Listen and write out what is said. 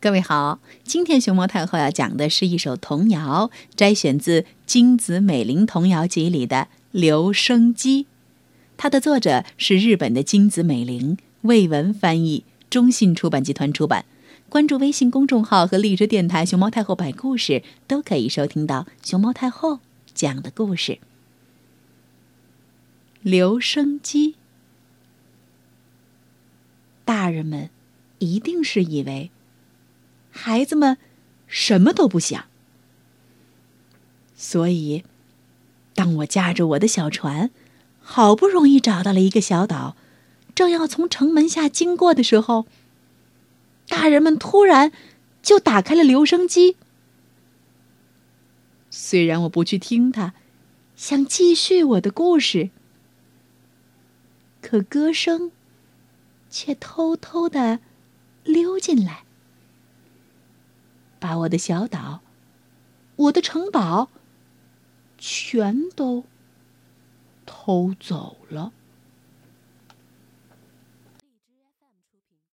各位好，今天熊猫太后要讲的是一首童谣，摘选自《金子美玲童谣集》里的《留声机》，它的作者是日本的金子美玲，魏文翻译，中信出版集团出版。关注微信公众号和荔枝电台“熊猫太后摆故事”，都可以收听到熊猫太后讲的故事。留声机，大人们一定是以为。孩子们什么都不想，所以，当我驾着我的小船，好不容易找到了一个小岛，正要从城门下经过的时候，大人们突然就打开了留声机。虽然我不去听它，想继续我的故事，可歌声却偷偷的溜进来。把我的小岛、我的城堡，全都偷走了。